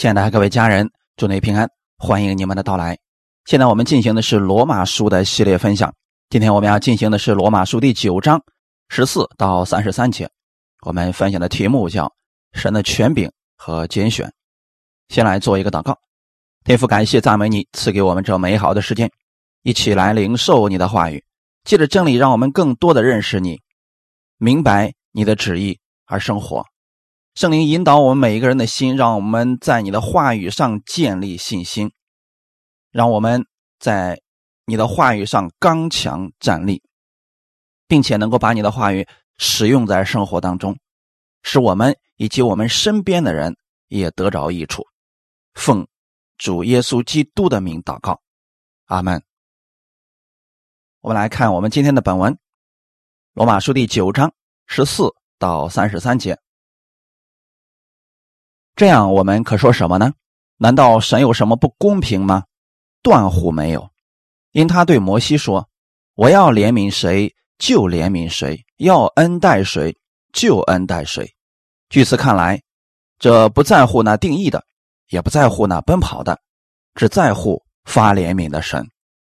亲爱的各位家人，祝你平安，欢迎你们的到来。现在我们进行的是罗马书的系列分享，今天我们要进行的是罗马书第九章十四到三十三节。我们分享的题目叫“神的权柄和拣选”。先来做一个祷告，天父，感谢赞美你赐给我们这美好的时间，一起来领受你的话语，借着真理，让我们更多的认识你，明白你的旨意而生活。圣灵引导我们每一个人的心，让我们在你的话语上建立信心，让我们在你的话语上刚强站立，并且能够把你的话语使用在生活当中，使我们以及我们身边的人也得着益处。奉主耶稣基督的名祷告，阿门。我们来看我们今天的本文，《罗马书》第九章十四到三十三节。这样，我们可说什么呢？难道神有什么不公平吗？断乎没有，因他对摩西说：“我要怜悯谁就怜悯谁，要恩待谁就恩待谁。”据此看来，这不在乎那定义的，也不在乎那奔跑的，只在乎发怜悯的神。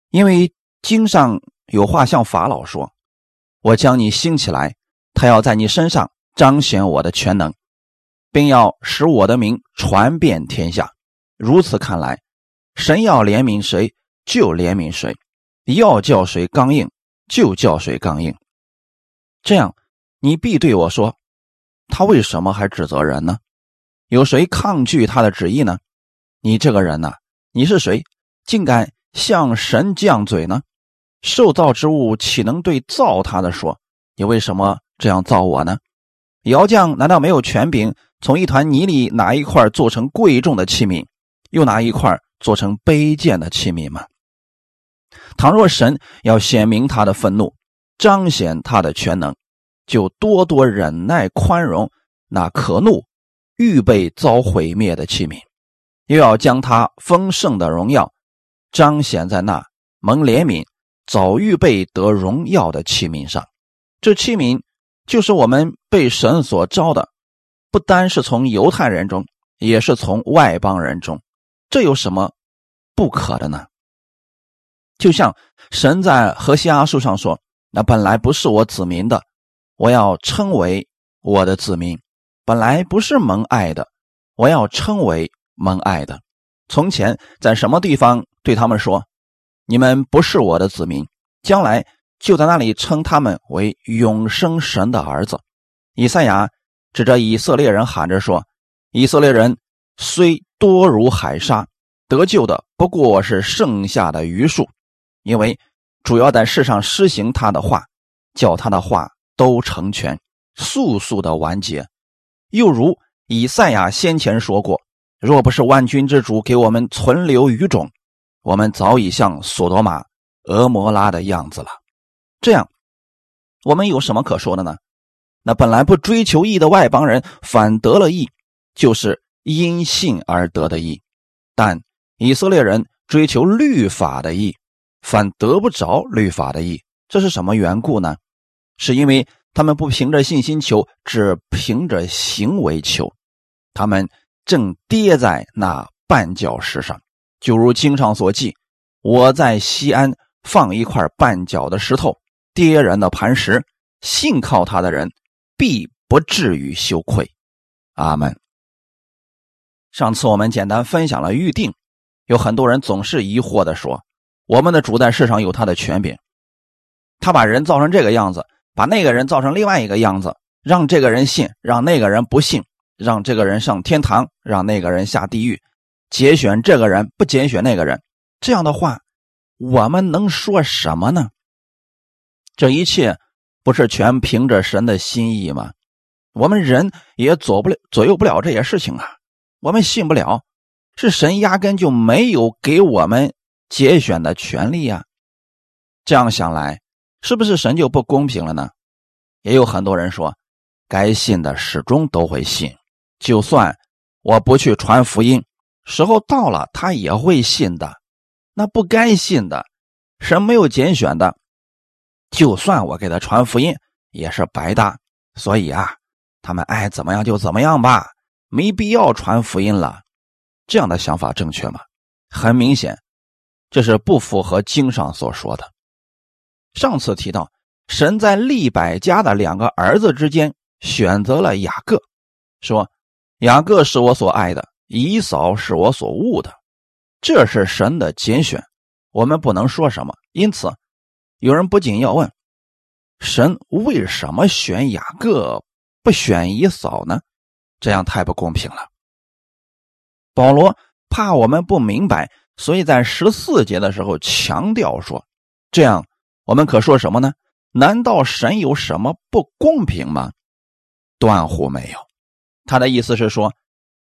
因为经上有话向法老说：“我将你兴起来，他要在你身上彰显我的全能。”并要使我的名传遍天下。如此看来，神要怜悯谁就怜悯谁，要叫谁刚硬就叫谁刚硬。这样，你必对我说：“他为什么还指责人呢？有谁抗拒他的旨意呢？”你这个人呐，你是谁，竟敢向神犟嘴呢？受造之物岂能对造他的说：“你为什么这样造我呢？”窑匠难道没有权柄？从一团泥里拿一块做成贵重的器皿，又拿一块做成卑贱的器皿吗？倘若神要显明他的愤怒，彰显他的全能，就多多忍耐宽容那可怒、预备遭毁灭的器皿，又要将他丰盛的荣耀彰显在那蒙怜悯、早预备得荣耀的器皿上。这器皿就是我们被神所招的。不单是从犹太人中，也是从外邦人中，这有什么不可的呢？就像神在何西阿书上说：“那本来不是我子民的，我要称为我的子民；本来不是蒙爱的，我要称为蒙爱的。从前在什么地方对他们说：你们不是我的子民，将来就在那里称他们为永生神的儿子。”以赛亚。指着以色列人喊着说：“以色列人虽多如海沙，得救的不过是剩下的余数，因为主要在世上施行他的话，叫他的话都成全，速速的完结。又如以赛亚先前说过：若不是万军之主给我们存留余种，我们早已像索多玛、俄摩拉的样子了。这样，我们有什么可说的呢？”那本来不追求义的外邦人反得了义，就是因信而得的义；但以色列人追求律法的义，反得不着律法的义。这是什么缘故呢？是因为他们不凭着信心求，只凭着行为求，他们正跌在那绊脚石上。就如经上所记：“我在西安放一块绊脚的石头，跌人的磐石，信靠他的人。”必不至于羞愧，阿门。上次我们简单分享了预定，有很多人总是疑惑的说：“我们的主在世上有他的权柄，他把人造成这个样子，把那个人造成另外一个样子，让这个人信，让那个人不信，让这个人上天堂，让那个人下地狱，节选这个人，不节选那个人。”这样的话，我们能说什么呢？这一切。不是全凭着神的心意吗？我们人也左不了、左右不了这些事情啊。我们信不了，是神压根就没有给我们节选的权利呀。这样想来，是不是神就不公平了呢？也有很多人说，该信的始终都会信，就算我不去传福音，时候到了他也会信的。那不该信的，神没有拣选的。就算我给他传福音，也是白搭。所以啊，他们爱怎么样就怎么样吧，没必要传福音了。这样的想法正确吗？很明显，这是不符合经上所说的。上次提到，神在利百家的两个儿子之间选择了雅各，说：“雅各是我所爱的，以扫是我所恶的。”这是神的拣选，我们不能说什么。因此，有人不仅要问：神为什么选雅各，不选以扫呢？这样太不公平了。保罗怕我们不明白，所以在十四节的时候强调说：“这样。”我们可说什么呢？难道神有什么不公平吗？断乎没有。他的意思是说，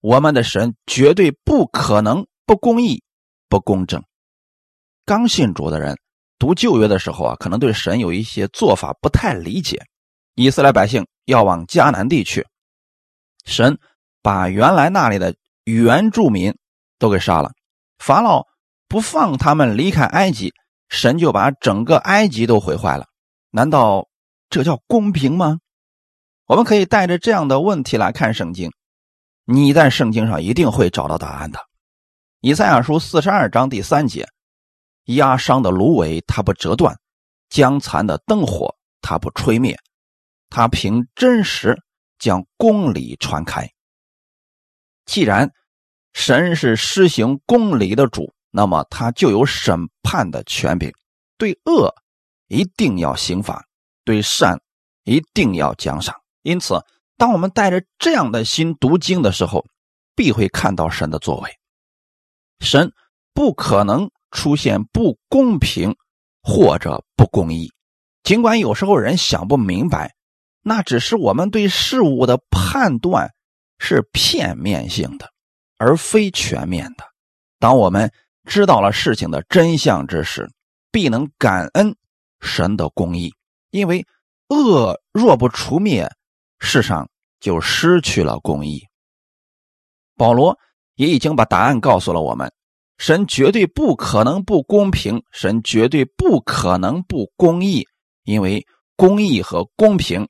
我们的神绝对不可能不公义、不公正。刚信主的人读旧约的时候啊，可能对神有一些做法不太理解。以色列百姓要往迦南地去，神把原来那里的原住民都给杀了，法老不放他们离开埃及。神就把整个埃及都毁坏了，难道这叫公平吗？我们可以带着这样的问题来看圣经，你在圣经上一定会找到答案的。以赛亚书四十二章第三节：压伤的芦苇它不折断，将残的灯火它不吹灭，它凭真实将公理传开。既然神是施行公理的主。那么他就有审判的权柄，对恶一定要刑罚，对善一定要奖赏。因此，当我们带着这样的心读经的时候，必会看到神的作为。神不可能出现不公平或者不公义，尽管有时候人想不明白，那只是我们对事物的判断是片面性的，而非全面的。当我们知道了事情的真相之时，必能感恩神的公义，因为恶若不除灭，世上就失去了公义。保罗也已经把答案告诉了我们：神绝对不可能不公平，神绝对不可能不公义，因为公义和公平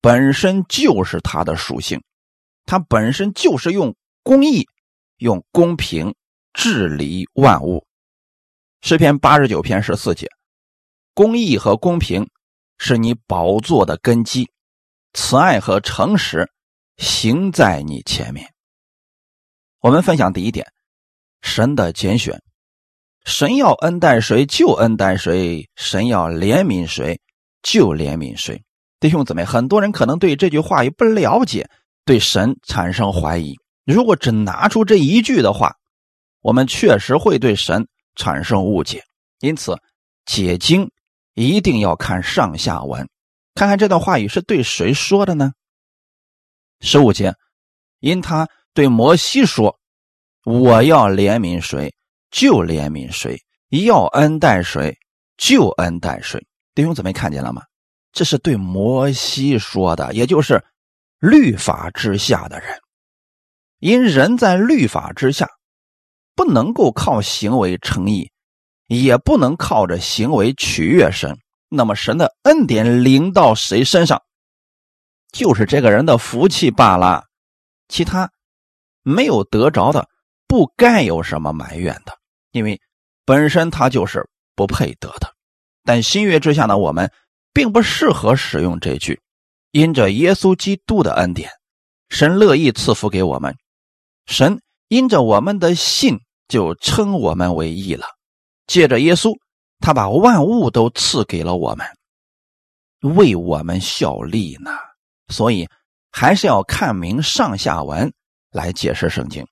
本身就是他的属性，他本身就是用公义、用公平。治理万物，诗篇八十九篇十四节，公义和公平是你宝座的根基，慈爱和诚实行在你前面。我们分享第一点，神的拣选，神要恩待谁就恩待谁，神要怜悯谁就怜悯谁。弟兄姊妹，很多人可能对这句话也不了解，对神产生怀疑。如果只拿出这一句的话，我们确实会对神产生误解，因此解经一定要看上下文，看看这段话语是对谁说的呢？十五节，因他对摩西说：“我要怜悯谁就怜悯谁，要恩待谁就恩待谁。”弟兄姊妹看见了吗？这是对摩西说的，也就是律法之下的人，因人在律法之下。不能够靠行为称义，也不能靠着行为取悦神。那么神的恩典临到谁身上，就是这个人的福气罢了。其他没有得着的，不该有什么埋怨的，因为本身他就是不配得的。但新约之下呢，我们并不适合使用这句。因着耶稣基督的恩典，神乐意赐福给我们。神因着我们的信。就称我们为义了。借着耶稣，他把万物都赐给了我们，为我们效力呢。所以还是要看明上下文来解释圣经。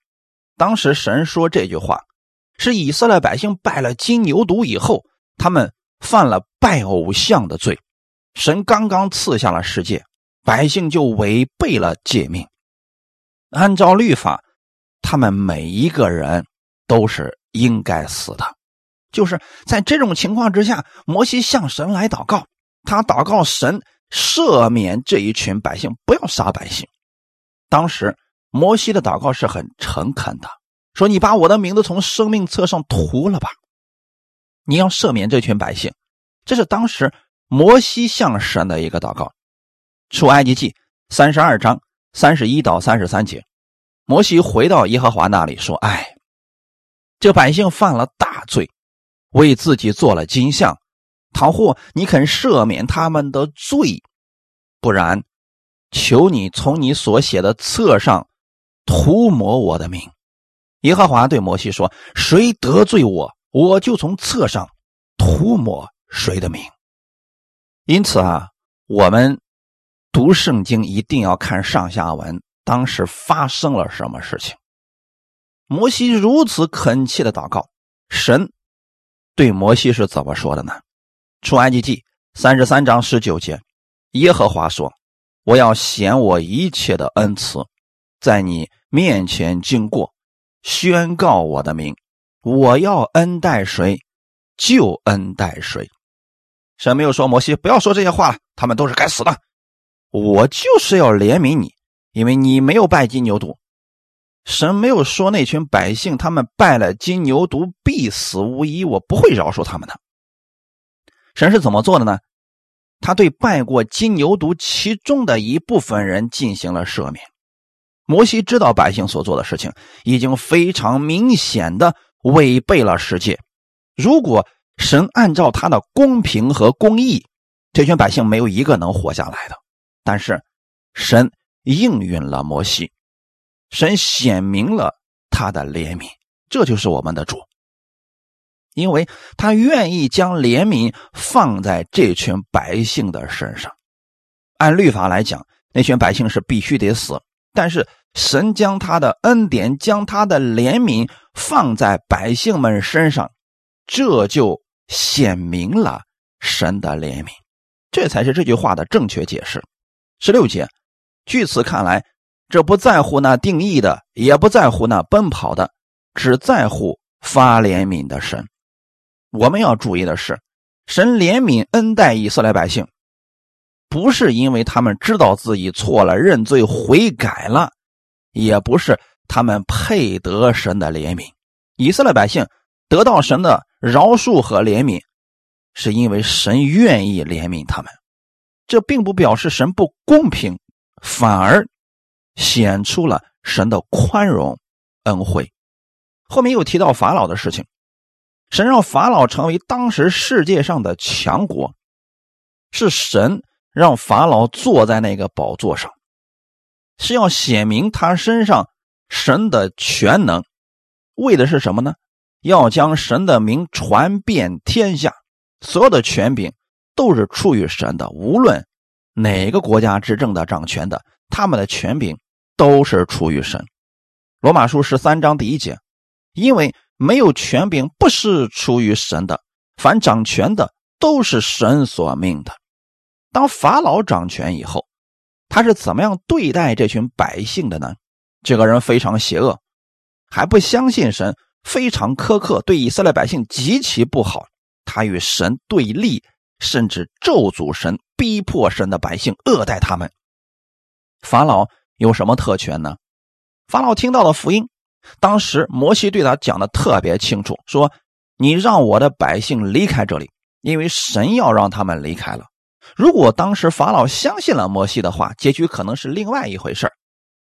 当时神说这句话，是以色列百姓拜了金牛犊以后，他们犯了拜偶像的罪。神刚刚赐下了世界，百姓就违背了诫命。按照律法，他们每一个人。都是应该死的，就是在这种情况之下，摩西向神来祷告，他祷告神赦免这一群百姓，不要杀百姓。当时摩西的祷告是很诚恳的，说：“你把我的名字从生命册上涂了吧，你要赦免这群百姓。”这是当时摩西向神的一个祷告。出埃及记三十二章三十一到三十三节，摩西回到耶和华那里说：“哎，这百姓犯了大罪，为自己做了金像。倘或你肯赦免他们的罪，不然，求你从你所写的册上涂抹我的名。”耶和华对摩西说：“谁得罪我，我就从册上涂抹谁的名。”因此啊，我们读圣经一定要看上下文，当时发生了什么事情。摩西如此恳切的祷告，神对摩西是怎么说的呢？出埃及记三十三章十九节，耶和华说：“我要显我一切的恩慈，在你面前经过，宣告我的名。我要恩待谁，就恩待谁。”神没有说摩西不要说这些话了，他们都是该死的。我就是要怜悯你，因为你没有拜金牛犊。神没有说那群百姓他们拜了金牛犊必死无疑，我不会饶恕他们的。神是怎么做的呢？他对拜过金牛犊其中的一部分人进行了赦免。摩西知道百姓所做的事情已经非常明显的违背了世界，如果。神按照他的公平和公义，这群百姓没有一个能活下来的。但是，神应允了摩西，神显明了他的怜悯，这就是我们的主，因为他愿意将怜悯放在这群百姓的身上。按律法来讲，那群百姓是必须得死，但是神将他的恩典、将他的怜悯放在百姓们身上，这就。显明了神的怜悯，这才是这句话的正确解释。十六节，据此看来，这不在乎那定义的，也不在乎那奔跑的，只在乎发怜悯的神。我们要注意的是，神怜悯恩待以色列百姓，不是因为他们知道自己错了、认罪悔改了，也不是他们配得神的怜悯。以色列百姓得到神的。饶恕和怜悯，是因为神愿意怜悯他们，这并不表示神不公平，反而显出了神的宽容恩惠。后面又提到法老的事情，神让法老成为当时世界上的强国，是神让法老坐在那个宝座上，是要显明他身上神的全能，为的是什么呢？要将神的名传遍天下，所有的权柄都是出于神的。无论哪个国家执政的、掌权的，他们的权柄都是出于神。罗马书十三章第一节，因为没有权柄不是出于神的，凡掌权的都是神所命的。当法老掌权以后，他是怎么样对待这群百姓的呢？这个人非常邪恶，还不相信神。非常苛刻，对以色列百姓极其不好。他与神对立，甚至咒诅神，逼迫神的百姓，恶待他们。法老有什么特权呢？法老听到了福音，当时摩西对他讲的特别清楚，说：“你让我的百姓离开这里，因为神要让他们离开了。”如果当时法老相信了摩西的话，结局可能是另外一回事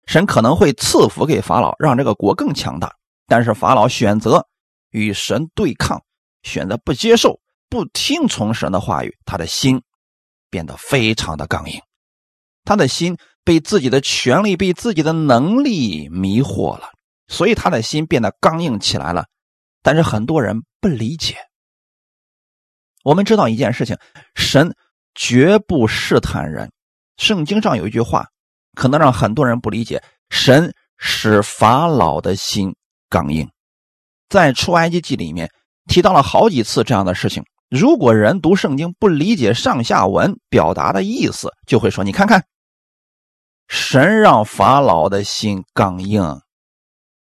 神可能会赐福给法老，让这个国更强大。但是法老选择与神对抗，选择不接受、不听从神的话语，他的心变得非常的刚硬，他的心被自己的权力、被自己的能力迷惑了，所以他的心变得刚硬起来了。但是很多人不理解。我们知道一件事情：神绝不试探人。圣经上有一句话，可能让很多人不理解：神使法老的心。刚硬，在出埃及记里面提到了好几次这样的事情。如果人读圣经不理解上下文表达的意思，就会说：“你看看，神让法老的心刚硬，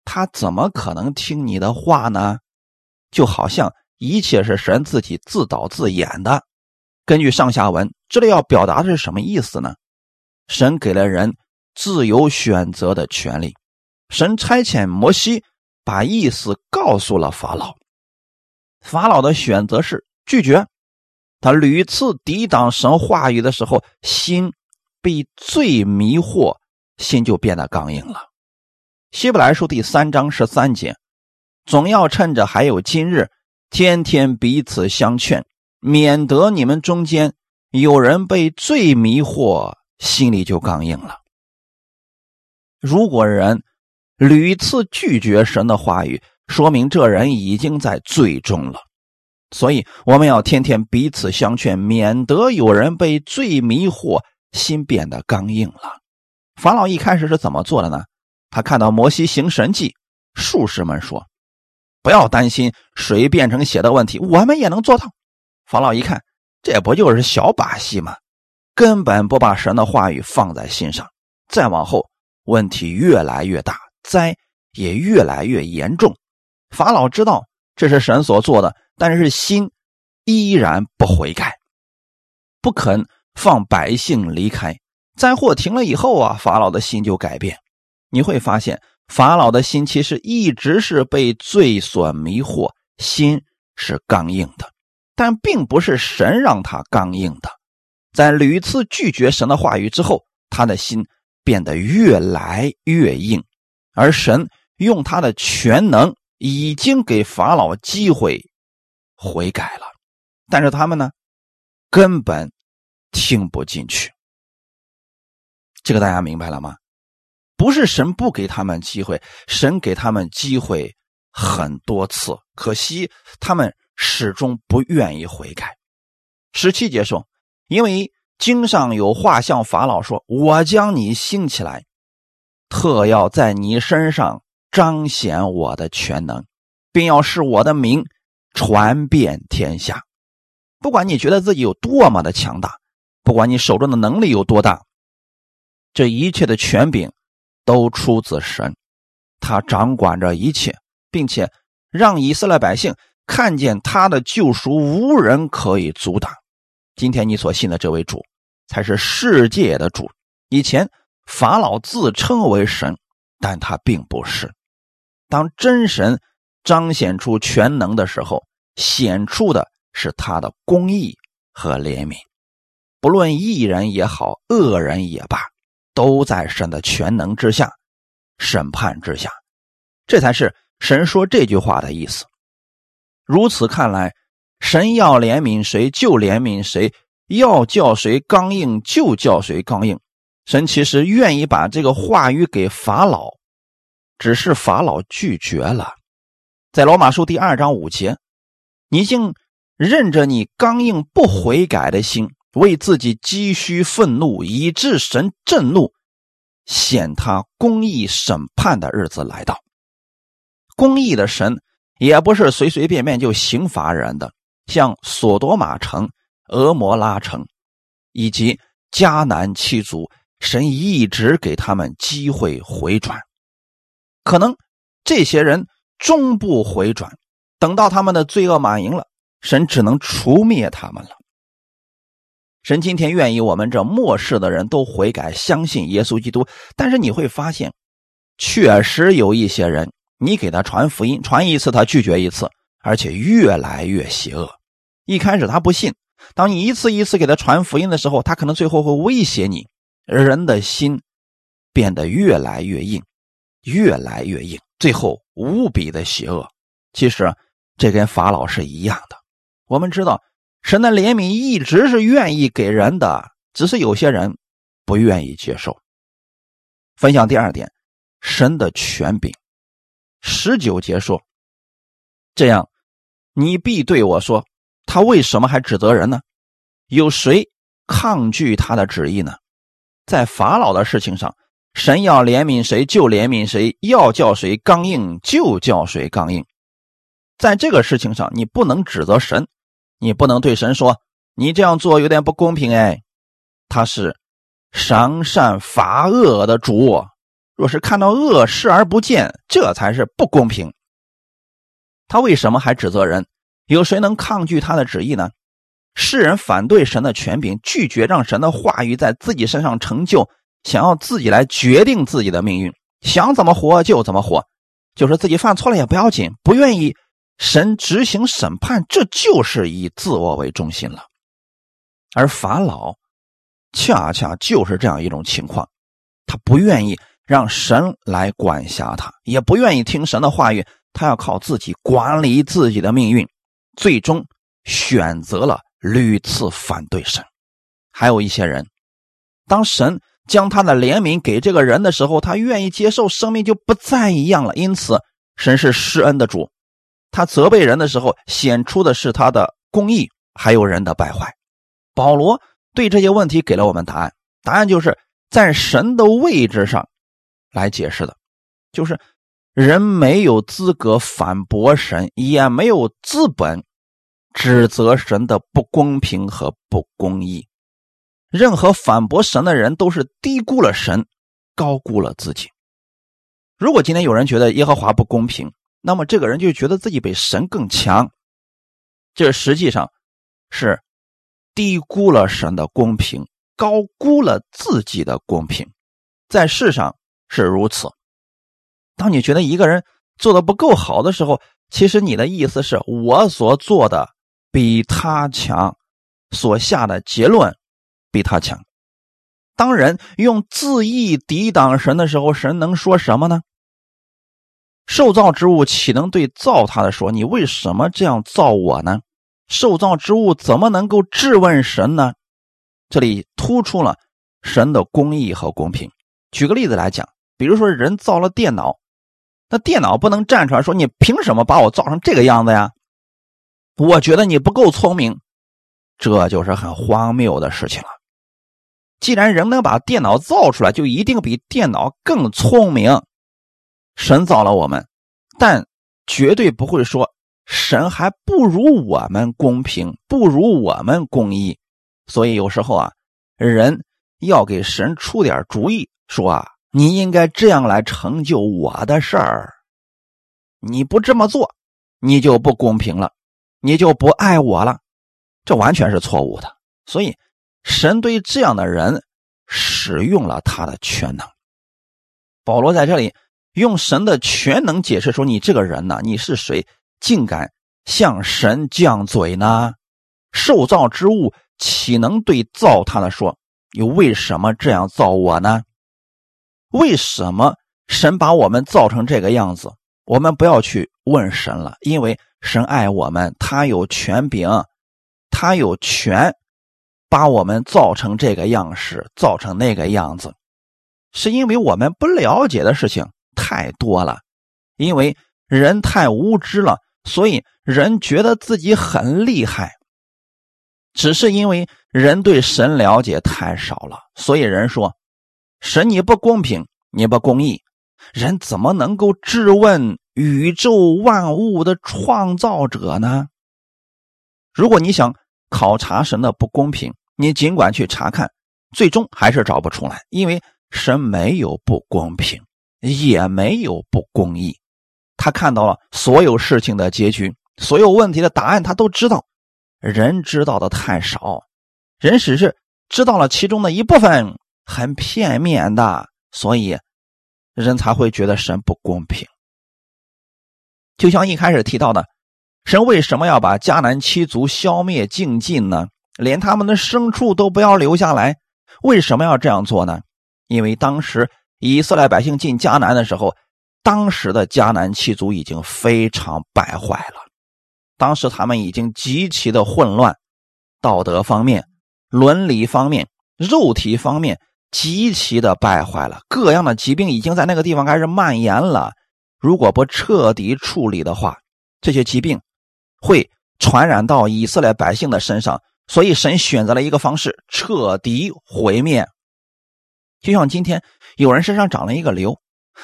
他怎么可能听你的话呢？”就好像一切是神自己自导自演的。根据上下文，这里要表达的是什么意思呢？神给了人自由选择的权利，神差遣摩西。把意思告诉了法老，法老的选择是拒绝。他屡次抵挡神话语的时候，心被罪迷惑，心就变得刚硬了。希伯来书第三章十三节，总要趁着还有今日，天天彼此相劝，免得你们中间有人被罪迷惑，心里就刚硬了。如果人屡次拒绝神的话语，说明这人已经在罪中了。所以我们要天天彼此相劝，免得有人被罪迷惑，心变得刚硬了。法老一开始是怎么做的呢？他看到摩西行神迹，术士们说：“不要担心水变成血的问题，我们也能做到。”法老一看，这不就是小把戏吗？根本不把神的话语放在心上。再往后，问题越来越大，灾也越来越严重。法老知道这是神所做的，但是心依然不悔改，不肯放百姓离开。灾祸停了以后啊，法老的心就改变。你会发现，法老的心其实一直是被罪所迷惑，心是刚硬的，但并不是神让他刚硬的。在屡次拒绝神的话语之后，他的心变得越来越硬，而神用他的全能已经给法老机会悔改了，但是他们呢，根本听不进去。这个大家明白了吗？不是神不给他们机会，神给他们机会很多次，可惜他们始终不愿意悔改。十七节说：“因为经上有话向法老说，我将你兴起来，特要在你身上彰显我的全能，并要使我的名传遍天下。不管你觉得自己有多么的强大，不管你手中的能力有多大，这一切的权柄。”都出自神，他掌管着一切，并且让以色列百姓看见他的救赎无人可以阻挡。今天你所信的这位主，才是世界的主。以前法老自称为神，但他并不是。当真神彰显出全能的时候，显出的是他的公义和怜悯。不论义人也好，恶人也罢。都在神的全能之下，审判之下，这才是神说这句话的意思。如此看来，神要怜悯谁就怜悯谁，要叫谁刚硬就叫谁刚硬。神其实愿意把这个话语给法老，只是法老拒绝了。在罗马书第二章五节，你竟认着你刚硬不悔改的心。为自己积蓄愤怒，以致神震怒，显他公义审判的日子来到。公义的神也不是随随便便就刑罚人的，像索多玛城、俄摩拉城以及迦南七族，神一直给他们机会回转。可能这些人终不回转，等到他们的罪恶满盈了，神只能除灭他们了。神今天愿意我们这末世的人都悔改，相信耶稣基督。但是你会发现，确实有一些人，你给他传福音，传一次他拒绝一次，而且越来越邪恶。一开始他不信，当你一次一次给他传福音的时候，他可能最后会威胁你。人的心变得越来越硬，越来越硬，最后无比的邪恶。其实这跟法老是一样的。我们知道。神的怜悯一直是愿意给人的，只是有些人不愿意接受。分享第二点，神的权柄。十九节说：“这样，你必对我说，他为什么还指责人呢？有谁抗拒他的旨意呢？在法老的事情上，神要怜悯谁就怜悯谁，要叫谁刚硬就叫谁刚硬。在这个事情上，你不能指责神。”你不能对神说：“你这样做有点不公平。”哎，他是赏善罚恶的主，若是看到恶视而不见，这才是不公平。他为什么还指责人？有谁能抗拒他的旨意呢？世人反对神的权柄，拒绝让神的话语在自己身上成就，想要自己来决定自己的命运，想怎么活就怎么活，就是自己犯错了也不要紧，不愿意。神执行审判，这就是以自我为中心了。而法老恰恰就是这样一种情况，他不愿意让神来管辖他，也不愿意听神的话语，他要靠自己管理自己的命运，最终选择了屡次反对神。还有一些人，当神将他的怜悯给这个人的时候，他愿意接受，生命就不再一样了。因此，神是施恩的主，他责备人的时候，显出的是他的公义，还有人的败坏。保罗对这些问题给了我们答案，答案就是在神的位置上来解释的，就是人没有资格反驳神，也没有资本指责神的不公平和不公义。任何反驳神的人都是低估了神，高估了自己。如果今天有人觉得耶和华不公平，那么这个人就觉得自己比神更强，这实际上是。低估了神的公平，高估了自己的公平，在世上是如此。当你觉得一个人做的不够好的时候，其实你的意思是我所做的比他强，所下的结论比他强。当人用自意抵挡神的时候，神能说什么呢？受造之物岂能对造他的说：“你为什么这样造我呢？”受造之物怎么能够质问神呢？这里突出了神的公义和公平。举个例子来讲，比如说人造了电脑，那电脑不能站出来说：“你凭什么把我造成这个样子呀？”我觉得你不够聪明，这就是很荒谬的事情了。既然人能把电脑造出来，就一定比电脑更聪明。神造了我们，但绝对不会说。神还不如我们公平，不如我们公义，所以有时候啊，人要给神出点主意，说啊，你应该这样来成就我的事儿。你不这么做，你就不公平了，你就不爱我了，这完全是错误的。所以，神对这样的人使用了他的全能。保罗在这里用神的全能解释说：“你这个人呢，你是谁？”竟敢向神犟嘴呢？受造之物岂能对造他的说：“你为什么这样造我呢？”为什么神把我们造成这个样子？我们不要去问神了，因为神爱我们，他有权柄，他有权把我们造成这个样式，造成那个样子，是因为我们不了解的事情太多了，因为人太无知了。所以人觉得自己很厉害，只是因为人对神了解太少了。所以人说：“神你不公平，你不公义。”人怎么能够质问宇宙万物的创造者呢？如果你想考察神的不公平，你尽管去查看，最终还是找不出来，因为神没有不公平，也没有不公义。他看到了所有事情的结局，所有问题的答案，他都知道。人知道的太少，人只是知道了其中的一部分，很片面的，所以人才会觉得神不公平。就像一开始提到的，神为什么要把迦南七族消灭净尽呢？连他们的牲畜都不要留下来，为什么要这样做呢？因为当时以色列百姓进迦南的时候。当时的迦南七族已经非常败坏了，当时他们已经极其的混乱，道德方面、伦理方面、肉体方面极其的败坏了，各样的疾病已经在那个地方开始蔓延了。如果不彻底处理的话，这些疾病会传染到以色列百姓的身上。所以神选择了一个方式，彻底毁灭。就像今天有人身上长了一个瘤。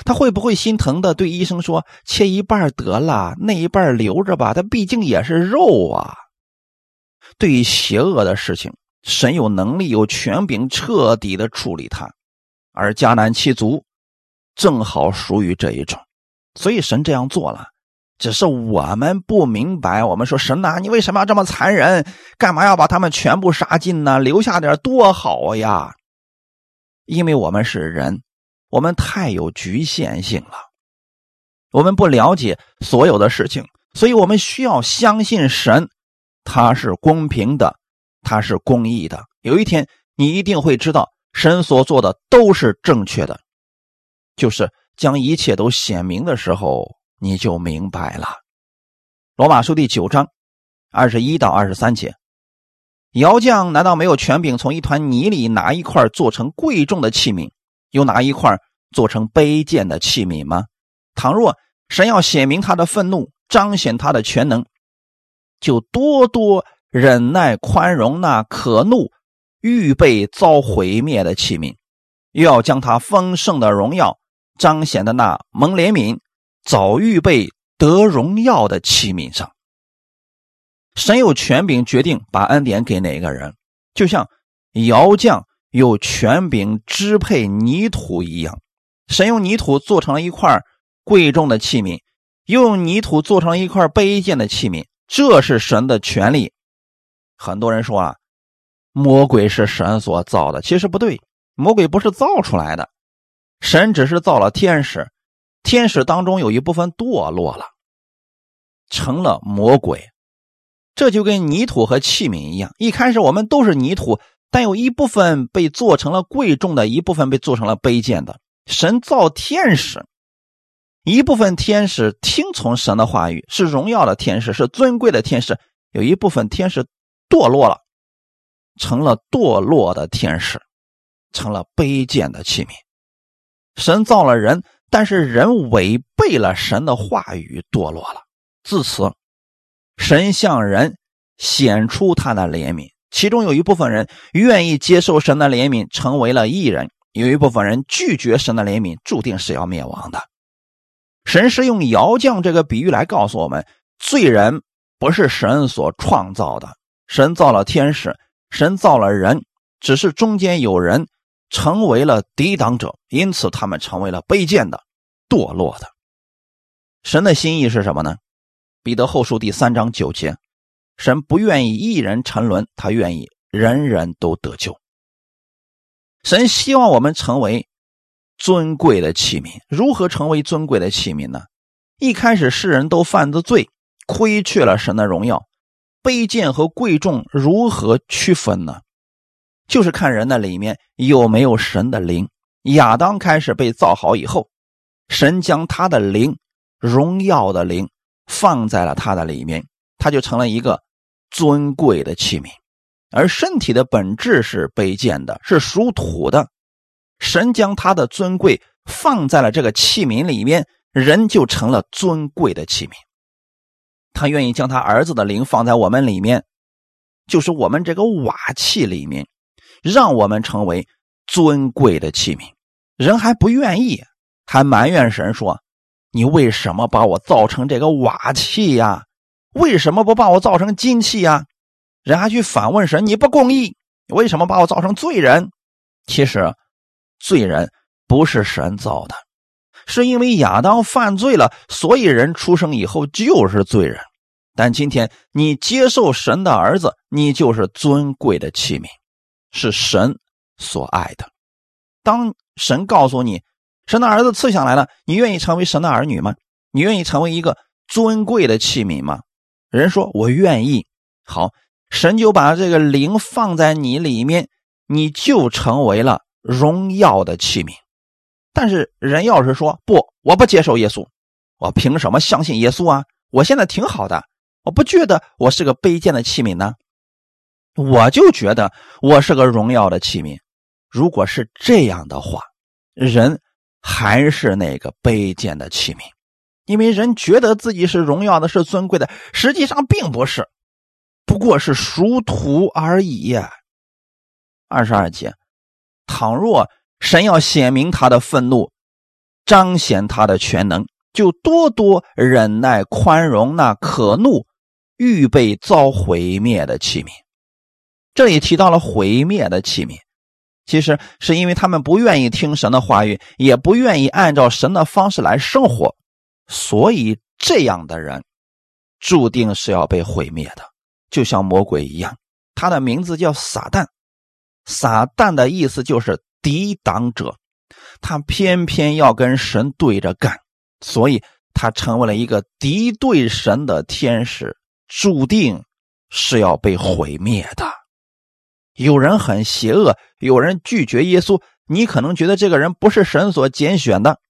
他会不会心疼的对医生说：“切一半得了，那一半留着吧，他毕竟也是肉啊。”对于邪恶的事情，神有能力、有权柄，彻底的处理它。而迦南七族正好属于这一种，所以神这样做了。只是我们不明白，我们说神呐，你为什么要这么残忍？干嘛要把他们全部杀尽呢？留下点多好呀！因为我们是人。我们太有局限性了，我们不了解所有的事情，所以我们需要相信神，他是公平的，他是公义的。有一天，你一定会知道，神所做的都是正确的。就是将一切都显明的时候，你就明白了。罗马书第九章二十一到二十三节，窑匠难道没有权柄从一团泥里拿一块做成贵重的器皿，又拿一块做成卑贱的器皿吗？倘若神要显明他的愤怒，彰显他的全能，就多多忍耐宽容那可怒、预备遭毁灭的器皿，又要将他丰盛的荣耀彰显的那蒙怜悯、早预备。得荣耀的器皿上，神有权柄决定把恩典给哪个人，就像窑匠有权柄支配泥土一样。神用泥土做成了一块贵重的器皿，又用泥土做成了一块卑贱的器皿，这是神的权利。很多人说啊，魔鬼是神所造的，其实不对，魔鬼不是造出来的，神只是造了天使。天使当中有一部分堕落了，成了魔鬼，这就跟泥土和器皿一样。一开始我们都是泥土，但有一部分被做成了贵重的，一部分被做成了卑贱的。神造天使，一部分天使听从神的话语，是荣耀的天使，是尊贵的天使；有一部分天使堕落了，成了堕落的天使，成了卑贱的器皿。神造了人。但是人违背了神的话语，堕落了。自此，神向人显出他的怜悯。其中有一部分人愿意接受神的怜悯，成为了义人；有一部分人拒绝神的怜悯，注定是要灭亡的。神是用窑匠这个比喻来告诉我们：罪人不是神所创造的。神造了天使，神造了人，只是中间有人。成为了抵挡者，因此他们成为了卑贱的、堕落的。神的心意是什么呢？彼得后书第三章九节：神不愿意一人沉沦，他愿意人人都得救。神希望我们成为尊贵的器皿。如何成为尊贵的器皿呢？一开始世人都犯的罪，亏去了神的荣耀。卑贱和贵重如何区分呢？就是看人的里面有没有神的灵。亚当开始被造好以后，神将他的灵、荣耀的灵放在了他的里面，他就成了一个尊贵的器皿。而身体的本质是卑贱的，是属土的。神将他的尊贵放在了这个器皿里面，人就成了尊贵的器皿。他愿意将他儿子的灵放在我们里面，就是我们这个瓦器里面。让我们成为尊贵的器皿，人还不愿意，还埋怨神说：“你为什么把我造成这个瓦器呀？为什么不把我造成金器呀？”人还去反问神：“你不公义，为什么把我造成罪人？”其实，罪人不是神造的，是因为亚当犯罪了，所以人出生以后就是罪人。但今天你接受神的儿子，你就是尊贵的器皿。是神所爱的。当神告诉你，神的儿子赐下来了，你愿意成为神的儿女吗？你愿意成为一个尊贵的器皿吗？人说：“我愿意。”好，神就把这个灵放在你里面，你就成为了荣耀的器皿。但是人要是说不，我不接受耶稣，我凭什么相信耶稣啊？我现在挺好的，我不觉得我是个卑贱的器皿呢。我就觉得我是个荣耀的器皿。如果是这样的话，人还是那个卑贱的器皿，因为人觉得自己是荣耀的，是尊贵的，实际上并不是，不过是属土而已。二十二节，倘若神要显明他的愤怒，彰显他的全能，就多多忍耐宽容那可怒、预备遭毁灭的器皿。这里提到了毁灭的器皿，其实是因为他们不愿意听神的话语，也不愿意按照神的方式来生活，所以这样的人注定是要被毁灭的，就像魔鬼一样。他的名字叫撒旦，撒旦的意思就是抵挡者，他偏偏要跟神对着干，所以他成为了一个敌对神的天使，注定是要被毁灭的。有人很邪恶，有人拒绝耶稣。你可能觉得这个人不是神所拣选的，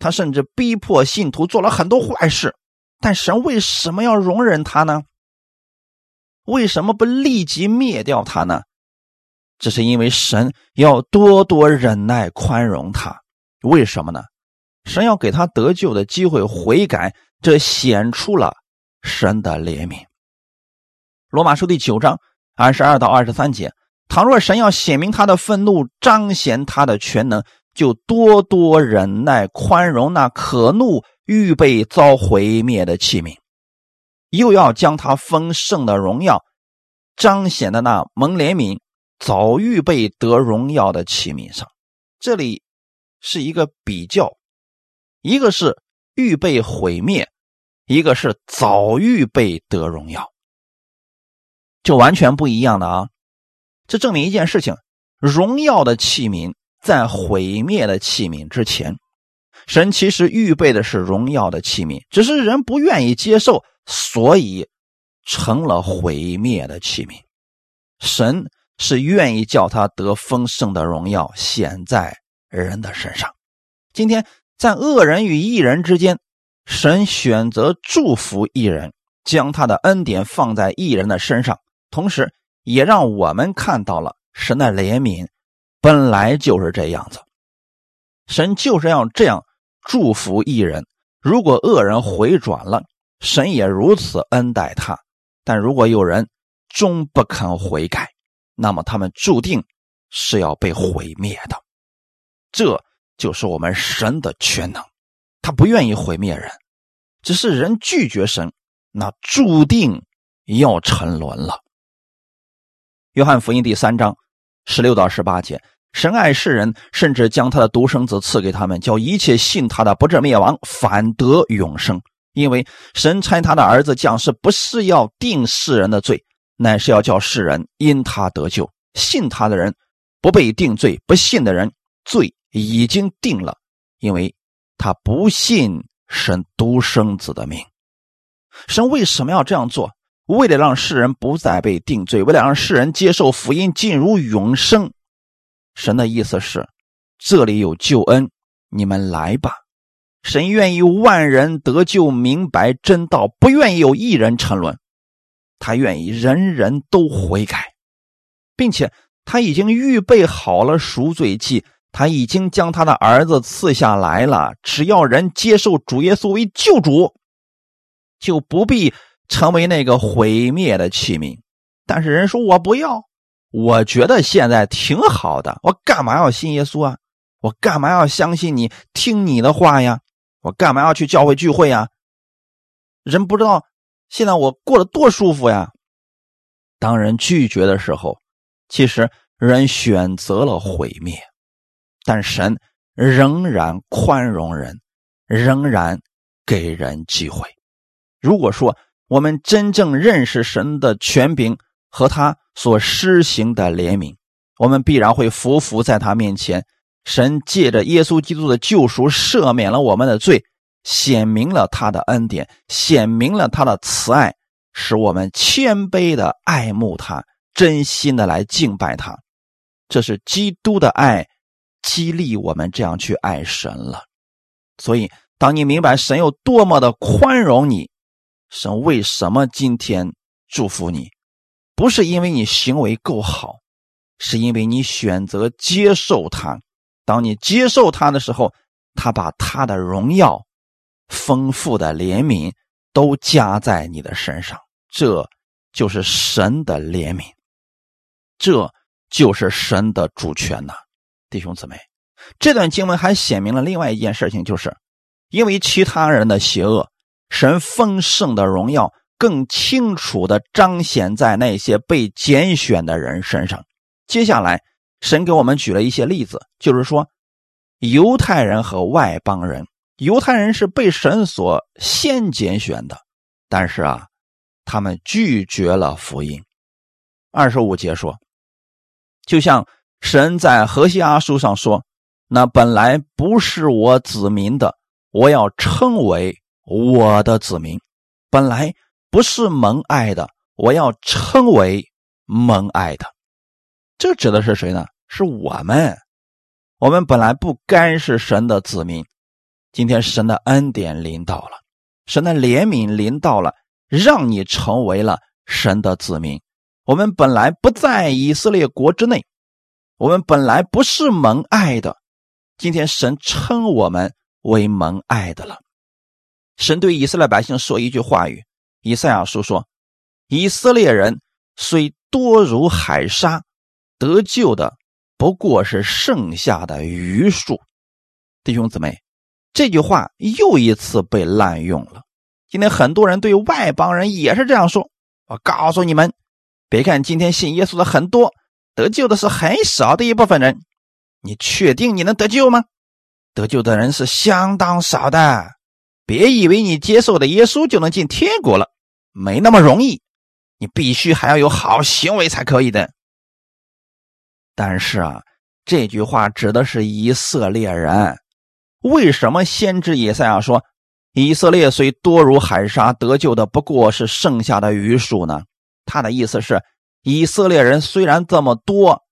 他甚至逼迫信徒做了很多坏事，但神为什么要容忍他呢？为什么不立即灭掉他呢？这是因为神要多多忍耐宽容他。为什么呢？神要给他得救的机会悔改，这显出了神的怜悯。罗马书第九章二十二到二十三节：倘若神要显明他的愤怒，彰显他的全能，就多多忍耐宽容那可怒、预备遭毁灭的器皿，又要将他丰盛的荣耀彰显的那蒙怜悯、早预备得荣耀的器皿上。这里是一个比较，一个是预备毁灭，一个是早预备得荣耀。就完全不一样的啊！这证明一件事情：荣耀的器皿在毁灭的器皿之前，神其实预备的是荣耀的器皿，只是人不愿意接受，所以成了毁灭的器皿。神是愿意叫他得丰盛的荣耀显在人的身上。今天在恶人与异人之间，神选择祝福义人，将他的恩典放在义人的身上。同时，也让我们看到了神的怜悯，本来就是这样子。神就是要这样祝福一人。如果恶人回转了，神也如此恩待他；但如果有人终不肯悔改，那么他们注定是要被毁灭的。这就是我们神的全能，他不愿意毁灭人，只是人拒绝神，那注定要沉沦了。约翰福音第三章十六到十八节：神爱世人，甚至将他的独生子赐给他们，叫一切信他的不至灭亡，反得永生。因为神差他的儿子降世，不是要定世人的罪，乃是要叫世人因他得救。信他的人不被定罪，不信的人罪已经定了，因为他不信神独生子的命。神为什么要这样做？为了让世人不再被定罪，为了让世人接受福音进入永生，神的意思是：这里有救恩，你们来吧。神愿意万人得救，明白真道，不愿意有一人沉沦。他愿意人人都悔改，并且他已经预备好了赎罪祭，他已经将他的儿子赐下来了。只要人接受主耶稣为救主，就不必。成为那个毁灭的器皿，但是人说我不要，我觉得现在挺好的，我干嘛要信耶稣啊？我干嘛要相信你，听你的话呀？我干嘛要去教会聚会呀？人不知道现在我过得多舒服呀！当人拒绝的时候，其实人选择了毁灭，但神仍然宽容人，仍然给人机会。如果说，我们真正认识神的权柄和他所施行的怜悯，我们必然会匍匐在他面前。神借着耶稣基督的救赎，赦免了我们的罪，显明了他的恩典，显明了他的慈爱，使我们谦卑的爱慕他，真心的来敬拜他。这是基督的爱激励我们这样去爱神了。所以，当你明白神有多么的宽容你。神为什么今天祝福你？不是因为你行为够好，是因为你选择接受他。当你接受他的时候，他把他的荣耀、丰富的怜悯都加在你的身上。这就是神的怜悯，这就是神的主权呐，弟兄姊妹。这段经文还显明了另外一件事情，就是因为其他人的邪恶。神丰盛的荣耀更清楚的彰显在那些被拣选的人身上。接下来，神给我们举了一些例子，就是说，犹太人和外邦人，犹太人是被神所先拣选的，但是啊，他们拒绝了福音。二十五节说，就像神在何西阿书上说：“那本来不是我子民的，我要称为。”我的子民本来不是蒙爱的，我要称为蒙爱的。这指的是谁呢？是我们。我们本来不该是神的子民，今天神的恩典临到了，神的怜悯临到了，让你成为了神的子民。我们本来不在以色列国之内，我们本来不是蒙爱的，今天神称我们为蒙爱的了。神对以色列百姓说一句话语：以赛亚书说，以色列人虽多如海沙，得救的不过是剩下的余数。弟兄姊妹，这句话又一次被滥用了。今天很多人对外邦人也是这样说。我告诉你们，别看今天信耶稣的很多，得救的是很少的一部分人。你确定你能得救吗？得救的人是相当少的。别以为你接受的耶稣就能进天国了，没那么容易。你必须还要有好行为才可以的。但是啊，这句话指的是以色列人。为什么先知以赛亚说以色列虽多如海沙，得救的不过是剩下的余数呢？他的意思是，以色列人虽然这么多，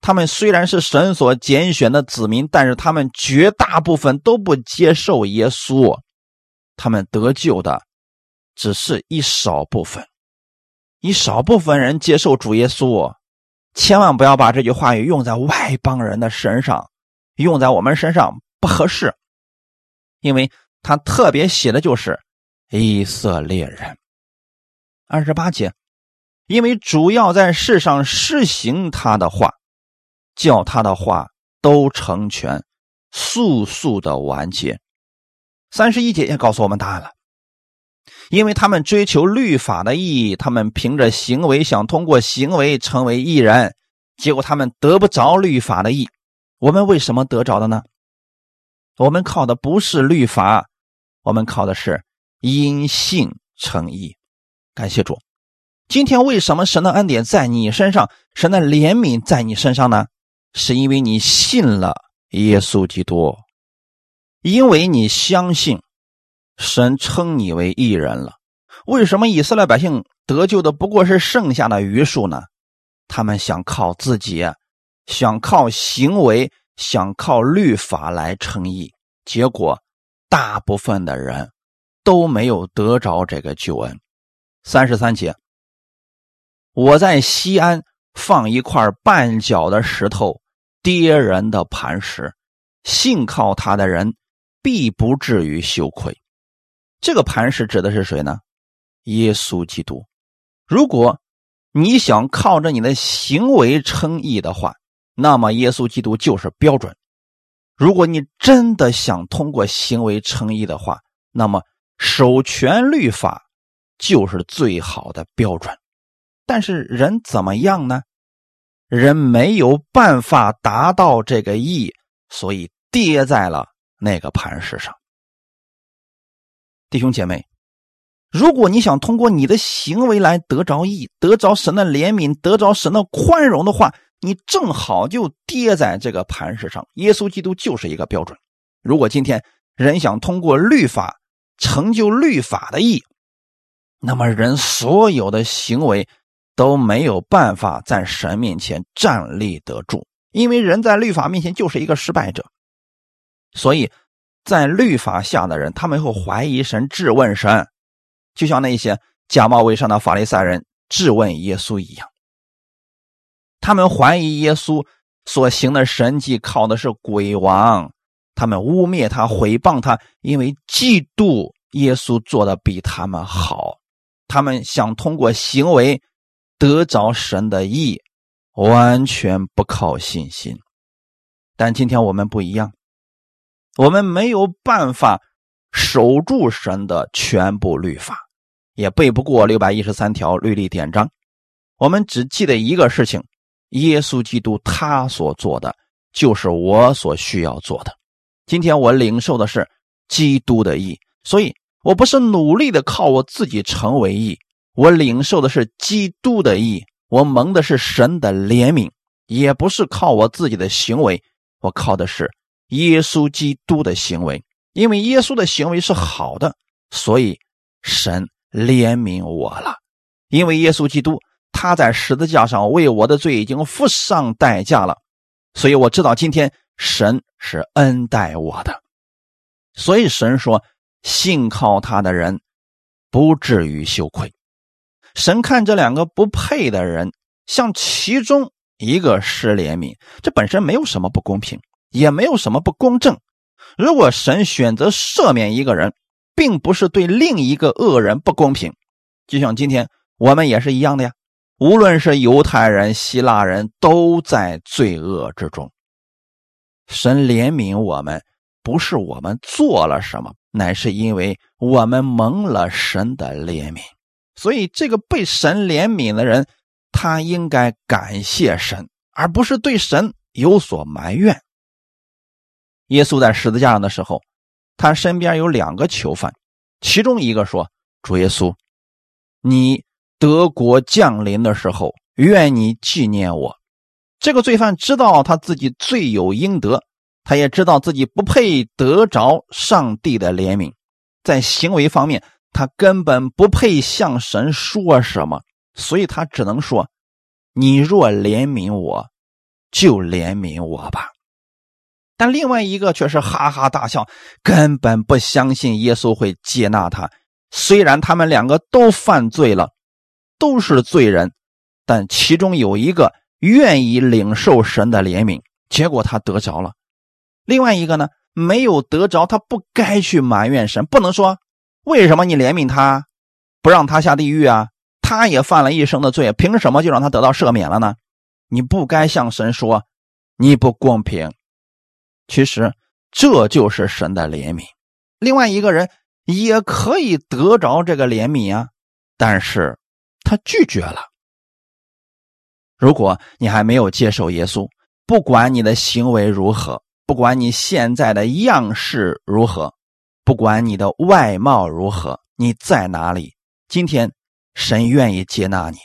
他们虽然是神所拣选的子民，但是他们绝大部分都不接受耶稣，他们得救的只是一少部分，一少部分人接受主耶稣。千万不要把这句话语用在外邦人的身上，用在我们身上。不合适，因为他特别写的就是以色列人。二十八节，因为主要在世上施行他的话，叫他的话都成全，速速的完结。三十一节也告诉我们答案了，因为他们追求律法的意义，他们凭着行为想通过行为成为艺人，结果他们得不着律法的义。我们为什么得着的呢？我们靠的不是律法，我们靠的是因信称义。感谢主。今天为什么神的恩典在你身上，神的怜悯在你身上呢？是因为你信了耶稣基督，因为你相信神称你为义人了。为什么以色列百姓得救的不过是剩下的余数呢？他们想靠自己，想靠行为。想靠律法来称义，结果大部分的人都没有得着这个救恩。三十三节，我在西安放一块绊脚的石头，跌人的磐石，信靠他的人必不至于羞愧。这个磐石指的是谁呢？耶稣基督。如果你想靠着你的行为称义的话，那么，耶稣基督就是标准。如果你真的想通过行为称义的话，那么守全律法就是最好的标准。但是人怎么样呢？人没有办法达到这个义，所以跌在了那个磐石上。弟兄姐妹，如果你想通过你的行为来得着义，得着神的怜悯，得着神的宽容的话，你正好就跌在这个磐石上，耶稣基督就是一个标准。如果今天人想通过律法成就律法的义，那么人所有的行为都没有办法在神面前站立得住，因为人在律法面前就是一个失败者。所以，在律法下的人，他们会怀疑神、质问神，就像那些假冒伪善的法利赛人质问耶稣一样。他们怀疑耶稣所行的神迹靠的是鬼王，他们污蔑他、毁谤他，因为嫉妒耶稣做的比他们好。他们想通过行为得着神的意，完全不靠信心。但今天我们不一样，我们没有办法守住神的全部律法，也背不过六百一十三条律例典章。我们只记得一个事情。耶稣基督他所做的，就是我所需要做的。今天我领受的是基督的义，所以我不是努力的靠我自己成为义，我领受的是基督的义，我蒙的是神的怜悯，也不是靠我自己的行为，我靠的是耶稣基督的行为。因为耶稣的行为是好的，所以神怜悯我了。因为耶稣基督。他在十字架上为我的罪已经付上代价了，所以我知道今天神是恩待我的。所以神说，信靠他的人不至于羞愧。神看这两个不配的人，像其中一个施怜悯，这本身没有什么不公平，也没有什么不公正。如果神选择赦免一个人，并不是对另一个恶人不公平，就像今天我们也是一样的呀。无论是犹太人、希腊人，都在罪恶之中。神怜悯我们，不是我们做了什么，乃是因为我们蒙了神的怜悯。所以，这个被神怜悯的人，他应该感谢神，而不是对神有所埋怨。耶稣在十字架上的时候，他身边有两个囚犯，其中一个说：“主耶稣，你。”德国降临的时候，愿你纪念我。这个罪犯知道他自己罪有应得，他也知道自己不配得着上帝的怜悯，在行为方面，他根本不配向神说什么，所以他只能说：“你若怜悯我，就怜悯我吧。”但另外一个却是哈哈大笑，根本不相信耶稣会接纳他。虽然他们两个都犯罪了。都是罪人，但其中有一个愿意领受神的怜悯，结果他得着了；另外一个呢，没有得着，他不该去埋怨神，不能说为什么你怜悯他，不让他下地狱啊？他也犯了一生的罪，凭什么就让他得到赦免了呢？你不该向神说你不公平。其实这就是神的怜悯。另外一个人也可以得着这个怜悯啊，但是。他拒绝了。如果你还没有接受耶稣，不管你的行为如何，不管你现在的样式如何，不管你的外貌如何，你在哪里，今天神愿意接纳你。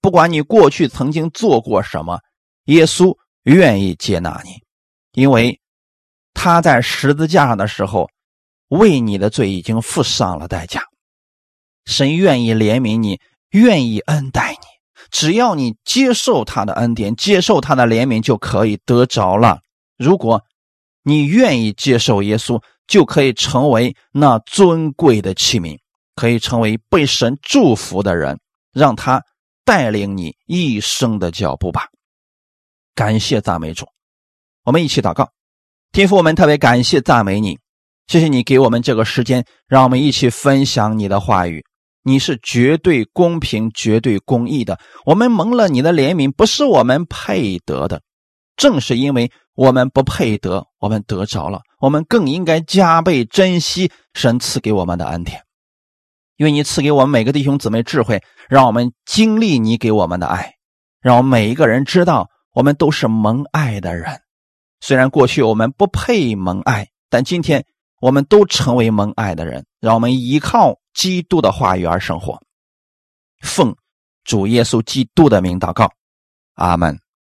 不管你过去曾经做过什么，耶稣愿意接纳你，因为他在十字架上的时候，为你的罪已经付上了代价。神愿意怜悯你。愿意恩待你，只要你接受他的恩典，接受他的怜悯，就可以得着了。如果你愿意接受耶稣，就可以成为那尊贵的器皿，可以成为被神祝福的人，让他带领你一生的脚步吧。感谢赞美主，我们一起祷告。天父，我们特别感谢赞美你，谢谢你给我们这个时间，让我们一起分享你的话语。你是绝对公平、绝对公义的。我们蒙了你的怜悯，不是我们配得的，正是因为我们不配得，我们得着了，我们更应该加倍珍惜神赐给我们的恩典。因为你赐给我们每个弟兄姊妹智慧，让我们经历你给我们的爱，让我们每一个人知道我们都是蒙爱的人。虽然过去我们不配蒙爱，但今天我们都成为蒙爱的人。让我们依靠。基督的话语而生活，奉主耶稣基督的名祷告，阿门。